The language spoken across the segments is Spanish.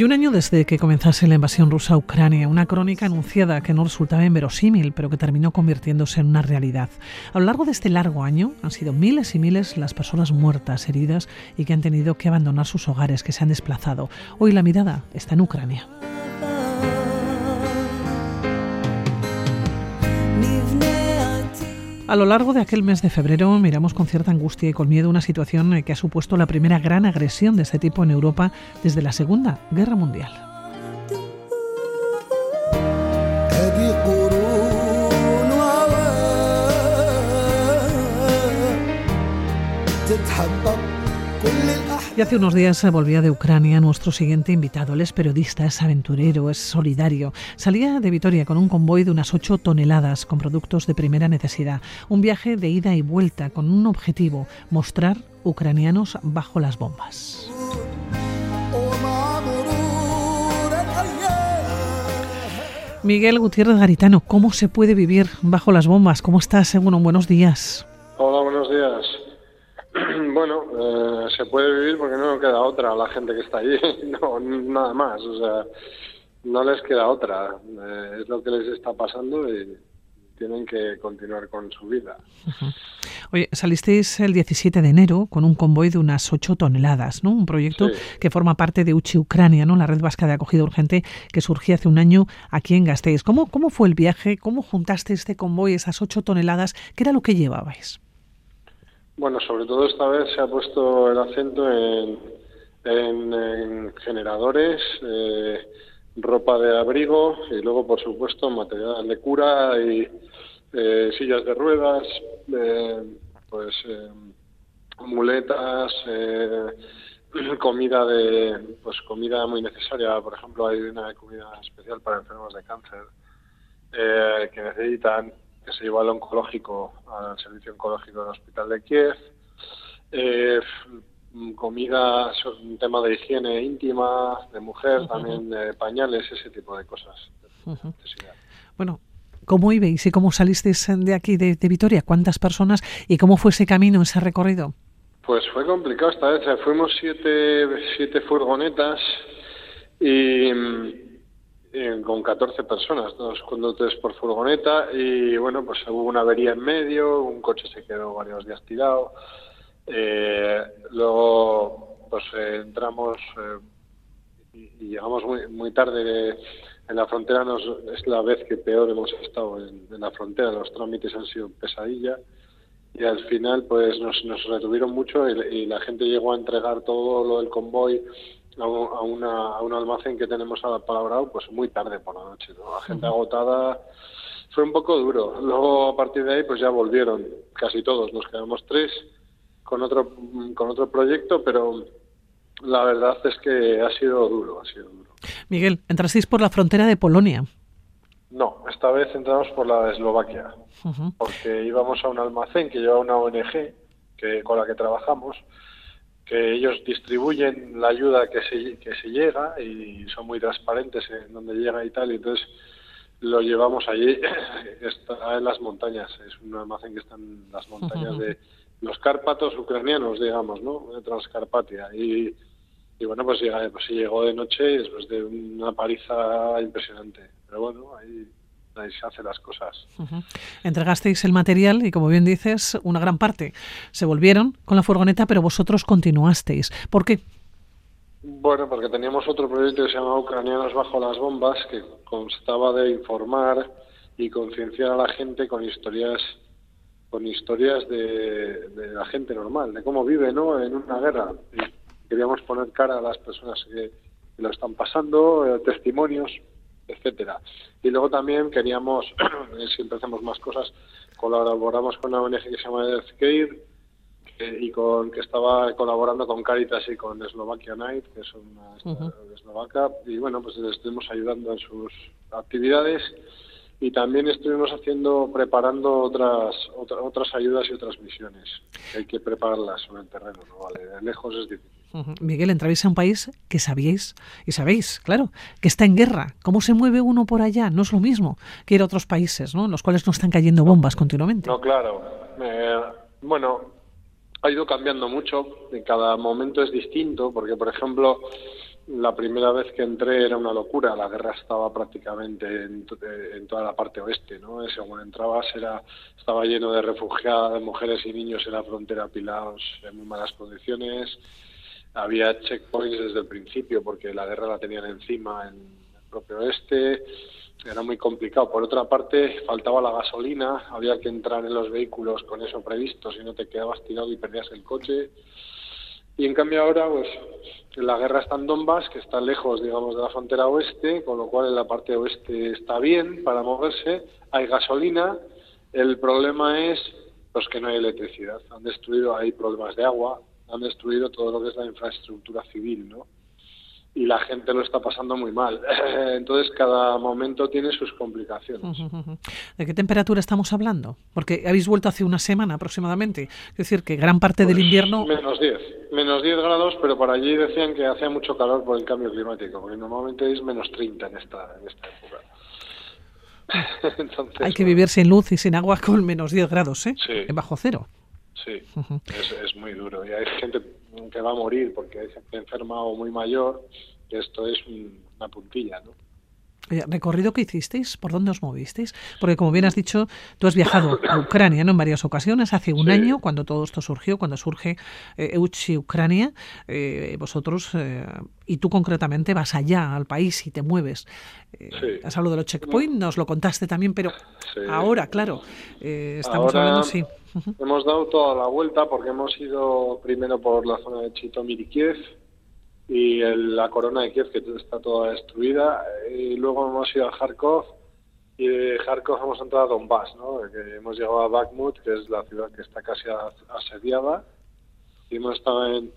Y un año desde que comenzase la invasión rusa a Ucrania, una crónica anunciada que no resultaba inverosímil, pero que terminó convirtiéndose en una realidad. A lo largo de este largo año han sido miles y miles las personas muertas, heridas y que han tenido que abandonar sus hogares, que se han desplazado. Hoy la mirada está en Ucrania. A lo largo de aquel mes de febrero miramos con cierta angustia y con miedo una situación que ha supuesto la primera gran agresión de este tipo en Europa desde la Segunda Guerra Mundial. Hace unos días volvía de Ucrania nuestro siguiente invitado. Él es periodista, es aventurero, es solidario. Salía de Vitoria con un convoy de unas 8 toneladas con productos de primera necesidad. Un viaje de ida y vuelta con un objetivo, mostrar ucranianos bajo las bombas. Miguel Gutiérrez Garitano, ¿cómo se puede vivir bajo las bombas? ¿Cómo estás? Bueno, buenos días. Hola, buenos días. Bueno, eh, se puede vivir porque no queda otra a la gente que está allí, no, nada más, o sea, no les queda otra, eh, es lo que les está pasando y tienen que continuar con su vida. Oye, salisteis el 17 de enero con un convoy de unas 8 toneladas, ¿no? Un proyecto que forma parte de UCHI Ucrania, ¿no? La red vasca de acogida urgente que surgió hace un año aquí en Gasteiz. ¿Cómo, cómo fue el viaje? ¿Cómo juntaste este convoy, esas 8 toneladas? ¿Qué era lo que llevabais? Bueno, sobre todo esta vez se ha puesto el acento en, en, generadores, eh, ropa de abrigo y luego, por supuesto, material de cura y eh, sillas de ruedas, eh, pues muletas, comida de, pues comida muy necesaria. Por ejemplo, hay una comida especial para enfermos de cáncer que necesitan que se llevó al oncológico, al servicio oncológico del Hospital de Kiev. Eh, comida, un tema de higiene íntima, de mujer, también pañales, ese tipo de cosas. Bueno, ¿cómo ibais y cómo salisteis de aquí, de, de, Vitoria? ¿Cuántas personas y cómo fue ese camino, ese recorrido? Pues fue complicado esta vez. Fuimos siete, siete furgonetas y eh, con 14 personas, dos conductores por furgoneta y bueno, pues hubo una avería en medio, un coche se quedó varios días tirado. Eh, luego pues eh, entramos y, llegamos muy, muy tarde en la frontera, nos, es la vez que peor hemos estado en, la frontera, los trámites han sido pesadilla y al final pues nos, nos retuvieron mucho y, la gente llegó a entregar todo lo del convoy a, una, a un almacén que tenemos palabrado pues muy tarde por la noche. La gente agotada fue un poco duro. Luego a partir de ahí pues ya volvieron casi todos, nos quedamos tres con otro, con otro proyecto, pero la verdad es que ha sido duro, ha sido duro. Miguel, entrasteis por la frontera de Polonia. No, esta vez entramos por la de Eslovaquia, porque íbamos a un almacén que lleva una ONG que, con la que trabajamos que ellos distribuyen la ayuda que se, que se llega y son muy transparentes en donde llega y tal, y entonces lo llevamos allí, está en las montañas, es un almacén que está en las montañas de los Cárpatos ucranianos, digamos, ¿no? De Transcarpatia. Y, y bueno, pues, llega, pues llegó de noche después de una paliza impresionante. Pero bueno, ahí se hacen las cosas. Entregasteis el material y, como bien dices, una gran parte se volvieron con la furgoneta, pero vosotros continuasteis. ¿Por qué? Bueno, porque teníamos otro proyecto que se llamaba Ucranianos bajo las bombas, que constaba de informar y concienciar a la gente con historias con historias de, de, la gente normal, de cómo vive ¿no? en una guerra. Y queríamos poner cara a las personas que, lo están pasando, eh, testimonios etcétera. Y luego también queríamos, siempre hacemos más cosas, colaboramos con una ONG que se llama Healthcare y con que estaba colaborando con Caritas y con Slovakia Night, que es una eslovaca, y bueno, pues les estuvimos ayudando en sus actividades. Y también estuvimos haciendo preparando otras otras ayudas y otras misiones hay que prepararlas sobre el terreno no vale de lejos es difícil Miguel, entráis a un país que sabíais, y sabéis, claro, que está en guerra. ¿Cómo se mueve uno por allá? No es lo mismo que ir a otros países, ¿no? En los cuales no están cayendo bombas continuamente. No, claro. Eh, bueno, ha ido cambiando mucho, en cada momento es distinto, porque por ejemplo, la primera vez que entré era una locura, la guerra estaba prácticamente en, toda la parte oeste, ¿no? Según entrabas era estaba lleno de refugiadas, de mujeres y niños en la frontera apilados en muy malas condiciones. Había checkpoints desde el principio porque la guerra la tenían encima en el propio oeste era muy complicado. Por otra parte, faltaba la gasolina, había que entrar en los vehículos con eso previsto, si no te quedabas tirado y perdías el coche. Y en cambio ahora, pues la guerra está en Donbass, que está lejos, digamos, de la frontera oeste, con lo cual en la parte oeste está bien para moverse, hay gasolina. El problema es pues que no hay electricidad. Han destruido, hay problemas de agua, han destruido todo lo que es la infraestructura civil, ¿no? y la gente lo está pasando muy mal. Entonces, cada momento tiene sus complicaciones. ¿De qué temperatura estamos hablando? Porque habéis vuelto hace una semana aproximadamente. Es decir, que gran parte del pues invierno... Menos 10. Menos 10 grados, pero por allí decían que hacía mucho calor por el cambio climático, porque normalmente es menos 30 en esta, en esta época. Hay que vivir sin luz y sin agua con menos 10 grados, ¿eh? Sí. Bajo cero. Sí, es, es muy duro. Y hay gente que va a morir porque hay gente enferma o muy mayor, que esto es una puntilla, ¿no? ¿Recorrido que hicisteis? ¿Por dónde os movisteis? Porque como bien has dicho, tú has viajado a Ucrania ¿no? en varias ocasiones, hace un año, cuando todo esto surgió, cuando surge eh, Euchi Ucrania, eh, vosotros, eh, y tú concretamente vas allá al país y te mueves. Eh, Has hablado de los checkpoints, nos lo contaste también, pero ahora, claro, estamos hablando, sí. Hemos dado toda la vuelta porque hemos ido primero por la zona de Chitomir y Kiev y la corona de Kiev que está toda destruida y luego hemos ido a Kharkov y de Kharkov hemos entrado a Donbass, ¿no? Hemos llegado a Bakhmut, que es la ciudad que está casi asediada y hemos estado en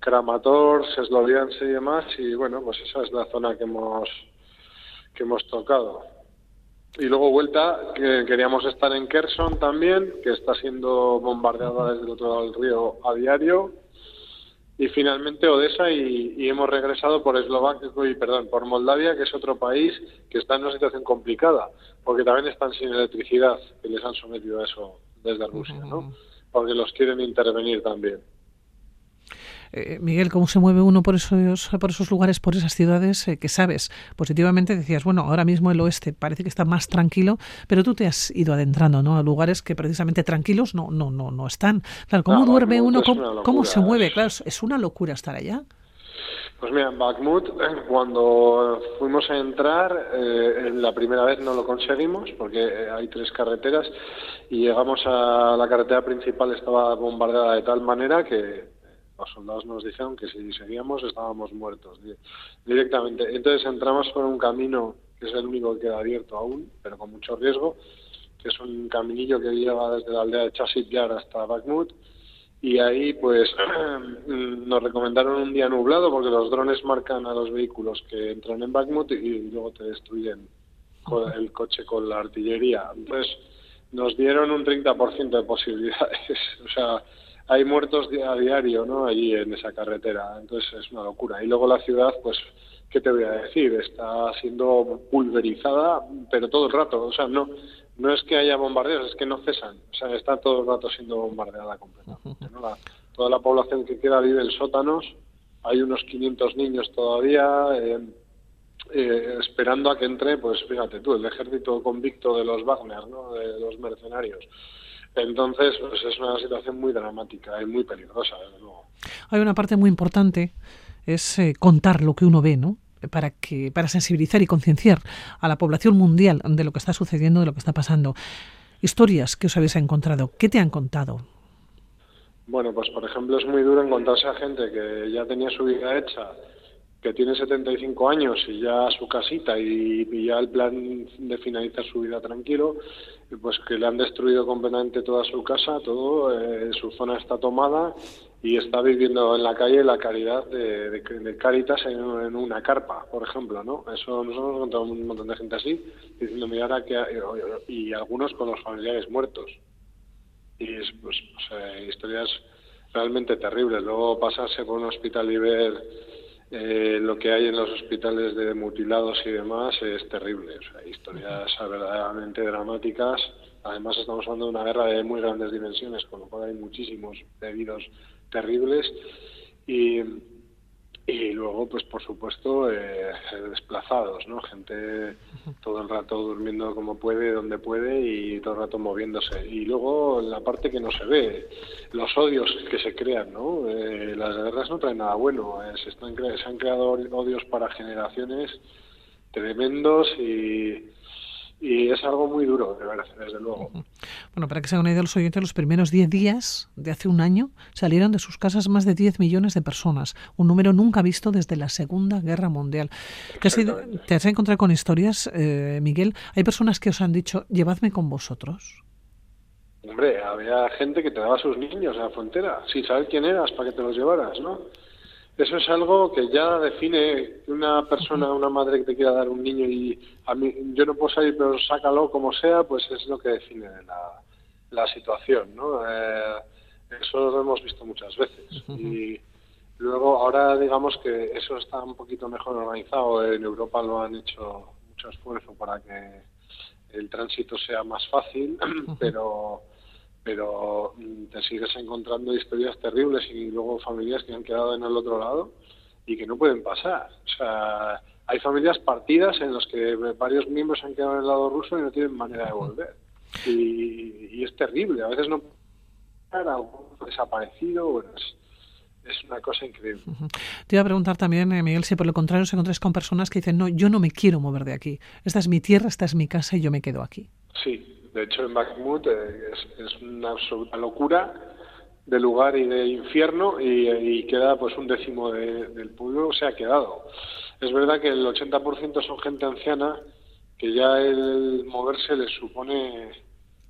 Kramatorsk, Sloviansk y demás y bueno, pues esa es la zona que hemos que hemos tocado. Y luego vuelta, que queríamos estar en Kherson también, que está siendo bombardeada desde el otro lado del río a diario. Y finalmente Odessa y, hemos regresado por Eslovaquia, y perdón, por Moldavia, que es otro país que está en una situación complicada, porque también están sin electricidad, que les han sometido a eso desde Rusia, ¿no? Porque los quieren intervenir también. Eh, Miguel, ¿cómo se mueve uno por esos, por esos lugares, por esas ciudades eh, que sabes? Positivamente decías, bueno, ahora mismo el oeste parece que está más tranquilo, pero tú te has ido adentrando ¿no? a lugares que precisamente tranquilos no, no, no, no están. Claro, ¿cómo duerme uno? Cómo, se mueve? Claro, es una locura estar allá. Pues mira, en Bakhmut, cuando fuimos a entrar, eh, la primera vez no lo conseguimos porque hay tres carreteras y llegamos a la carretera principal, estaba bombardeada de tal manera que los soldados nos dijeron que si seguíamos estábamos muertos directamente. Entonces entramos por un camino que es el único que queda abierto aún, pero con mucho riesgo, que es un caminillo que lleva desde la aldea de Chasit Yar hasta Bakhmut. Y ahí, pues, nos recomendaron un día nublado porque los drones marcan a los vehículos que entran en Bakhmut y luego te destruyen el coche con la artillería. Entonces, nos dieron un 30% de posibilidades. o sea, hay muertos a diario, ¿no? Allí en esa carretera. Entonces es una locura. Y luego la ciudad, pues, ¿qué te voy a decir? Está siendo pulverizada, pero todo el rato. O sea, no, no es que haya bombardeos, es que no cesan. O sea, está todo el rato siendo bombardeada completamente. toda la población que queda vive en sótanos. Hay unos 500 niños todavía eh, esperando a que entre, pues fíjate tú, el ejército convicto de los Wagner, ¿no? De los mercenarios. Entonces, pues es una situación muy dramática y muy peligrosa, desde luego. Hay una parte muy importante, es eh, contar lo que uno ve, ¿no? Para, que, para sensibilizar y concienciar a la población mundial de lo que está sucediendo, de lo que está pasando. Historias que os habéis encontrado, ¿qué te han contado? Bueno, pues por ejemplo es muy duro encontrarse a gente que ya tenía su vida hecha, que tiene 75 años y ya su casita y, y ya el plan de finalizar su vida tranquilo, pues que le han destruido completamente toda su casa, todo, eh, su zona está tomada y está viviendo en la calle la caridad de, de, Caritas en, una carpa, por ejemplo, ¿no? Eso nosotros hemos encontrado un montón de gente así, diciendo, mira, ahora que... Y algunos con los familiares muertos. Y es, pues, o sea, historias realmente terribles. Luego pasarse por un hospital y ver eh, lo que hay en los hospitales de mutilados y demás es terrible. O sea, historias verdaderamente dramáticas. Además, estamos hablando de una guerra de muy grandes dimensiones, con lo cual hay muchísimos heridos terribles. Y, y luego pues por supuesto eh, desplazados no gente todo el rato durmiendo como puede donde puede y todo el rato moviéndose. Y luego la parte que no se ve los odios que se crean no eh, las guerras no traen nada bueno. Eh, se están se han creado odios para generaciones tremendos y y es algo muy duro, de verdad, desde luego. Bueno, para que se hagan una idea los oyentes, los primeros 10 días de hace un año salieron de sus casas más de 10 millones de personas, un número nunca visto desde la Segunda Guerra Mundial. ¿Te has, ¿Te has encontrado con historias, eh, Miguel? ¿Hay personas que os han dicho, llevadme con vosotros? Hombre, había gente que te daba a sus niños a la frontera, sin saber quién eras, para que te los llevaras, ¿no? Eso es algo que ya define una persona, una madre que te quiera dar un niño y a mí yo no puedo salir, pero sácalo como sea, pues es lo que define la, la situación, ¿no? Eh, eso lo hemos visto muchas veces. Y luego ahora digamos que eso está un poquito mejor organizado. En Europa lo han hecho mucho esfuerzo para que el tránsito sea más fácil, pero pero mm, te sigues encontrando historias terribles y luego familias que han quedado en el otro lado y que no pueden pasar. O sea, hay familias partidas en las que varios miembros han quedado en el lado ruso y no tienen manera de volver. Y, es terrible. A veces no desaparecido. es, es una cosa increíble. Te iba a preguntar también, eh, Miguel, si por lo contrario os encontráis con personas que dicen, no, yo no me quiero mover de aquí. Esta es mi tierra, esta es mi casa y yo me quedo aquí. Sí, de hecho, en Bakhmut eh, es, una absoluta locura de lugar y de infierno y, queda pues un décimo del pueblo se ha quedado. Es verdad que el 80% son gente anciana que ya el moverse les supone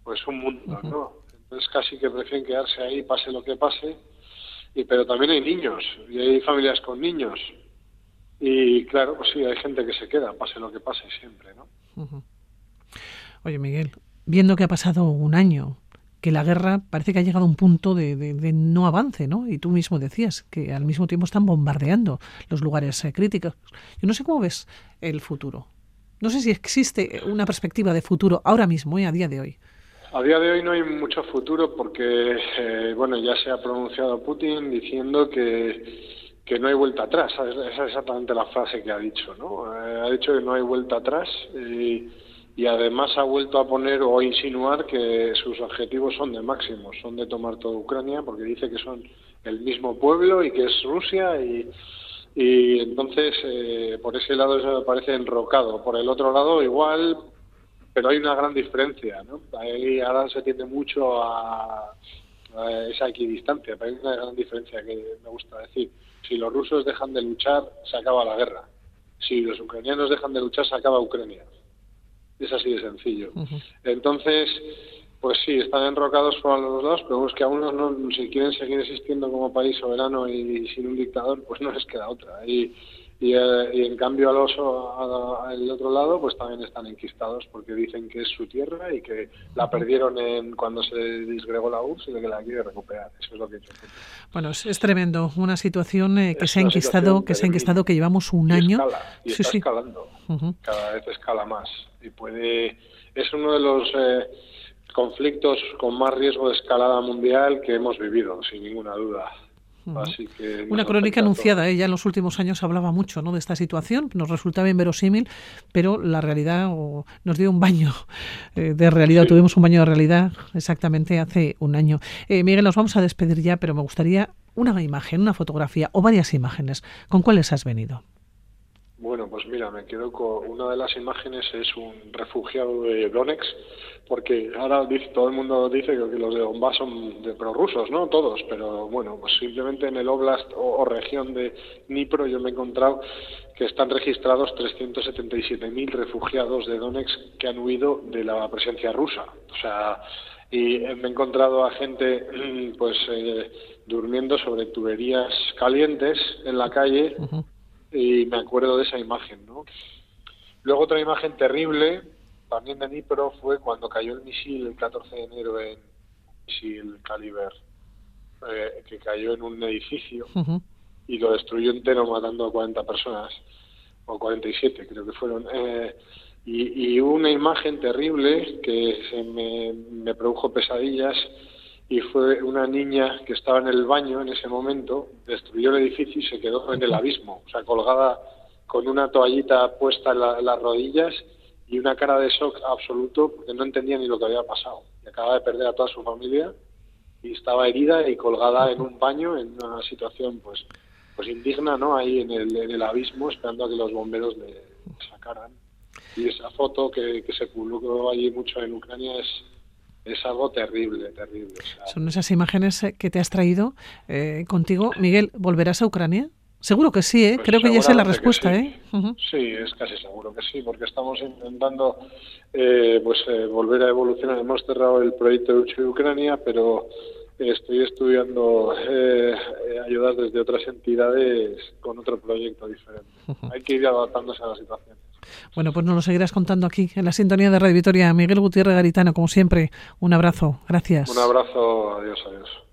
pues un mundo, ¿no? Entonces casi que prefieren quedarse ahí pase lo que pase. Y pero también hay niños y hay familias con niños. Y claro, pues sí, hay gente que se queda, pase lo que pase siempre, ¿no? Oye, Miguel, viendo que ha pasado un año, que la guerra parece que ha llegado a un punto de, no avance, ¿no? Y tú mismo decías que al mismo tiempo están bombardeando los lugares eh, críticos. Yo no sé cómo ves el futuro. No sé si existe una perspectiva de futuro ahora mismo, y eh, a día de hoy. A día de hoy no hay mucho futuro porque, eh, bueno, ya se ha pronunciado Putin diciendo que, que no hay vuelta atrás. Esa es exactamente la frase que ha dicho, ¿no? ha dicho que no hay vuelta atrás. Y, y además ha vuelto a poner o a insinuar que sus objetivos son de máximos, son de tomar toda Ucrania, porque dice que son el mismo pueblo y que es Rusia y, y entonces eh, por ese lado eso me parece enrocado. Por el otro lado igual, pero hay una gran diferencia, ¿no? Ahí ahora se tiende mucho a, esa equidistancia, pero hay una gran diferencia que me gusta decir. Si los rusos dejan de luchar, se acaba la guerra. Si los ucranianos dejan de luchar, se acaba Ucrania. Es así de sencillo. Entonces, pues sí, están enrocados por los dos, pero es que a unos no, si quieren seguir existiendo como país soberano y, sin un dictador, pues no les queda otra. Y, y, eh, en cambio al oso al otro lado, pues también están enquistados porque dicen que es su tierra y que la perdieron en cuando se disgregó la URSS y que la quiere recuperar. Eso es lo que he hecho. Bueno, es, tremendo, una situación eh, que se ha enquistado, que se ha enquistado, que llevamos un año. y está escalando, cada vez escala más y puede es uno de los eh, conflictos con más riesgo de escalada mundial que hemos vivido, sin ninguna duda. Así que Una crónica anunciada, ¿eh? ya en los últimos años hablaba mucho ¿no? de esta situación, nos resultaba inverosímil, pero la realidad nos dio un baño eh, de realidad, tuvimos un baño de realidad exactamente hace un año. Eh, Miguel, nos vamos a despedir ya, pero me gustaría una imagen, una fotografía o varias imágenes. ¿Con cuáles has venido? Bueno, pues mira, me quedo con una de las imágenes es un refugiado de Donetsk, porque ahora dice, todo el mundo dice que los de Donbass son de prorrusos, ¿no? Todos, pero bueno, pues simplemente en el oblast o, región de Dnipro yo me he encontrado que están registrados 377.000 refugiados de Donetsk que han huido de la presencia rusa. O sea, y me he encontrado a gente pues eh, durmiendo sobre tuberías calientes en la calle y me acuerdo de esa imagen, ¿no? Luego otra imagen terrible, también de Dnipro, fue cuando cayó el misil el 14 de enero en misil Caliber, eh, que cayó en un edificio y lo destruyó entero matando a 40 personas, o 47 creo que fueron. Eh, y, y, una imagen terrible que se me, me produjo pesadillas y fue una niña que estaba en el baño en ese momento, destruyó el edificio y se quedó en el abismo, o sea, colgada con una toallita puesta en, las rodillas y una cara de shock absoluto porque no entendía ni lo que había pasado. Y acababa de perder a toda su familia y estaba herida y colgada en un baño en una situación pues pues indigna, ¿no? Ahí en el, en el abismo esperando a que los bomberos le sacaran. Y esa foto que, que se publicó allí mucho en Ucrania es, es algo terrible, terrible. Son esas imágenes eh, que te has traído eh, contigo. Miguel, ¿volverás a Ucrania? Seguro que sí, ¿eh? Pues creo que ya sé la respuesta. Sí. ¿eh? sí, es casi seguro que sí, porque estamos intentando eh, pues eh, volver a evolucionar. Hemos cerrado el proyecto de Ucrania, pero estoy estudiando eh, ayudar desde otras entidades con otro proyecto diferente. Hay que ir adaptándose a la situación. Bueno, pues nos lo seguirás contando aquí, en la sintonía de Radio Vitoria. Miguel Gutiérrez Garitano, como siempre, un abrazo. Gracias. Un abrazo. Adiós, adiós.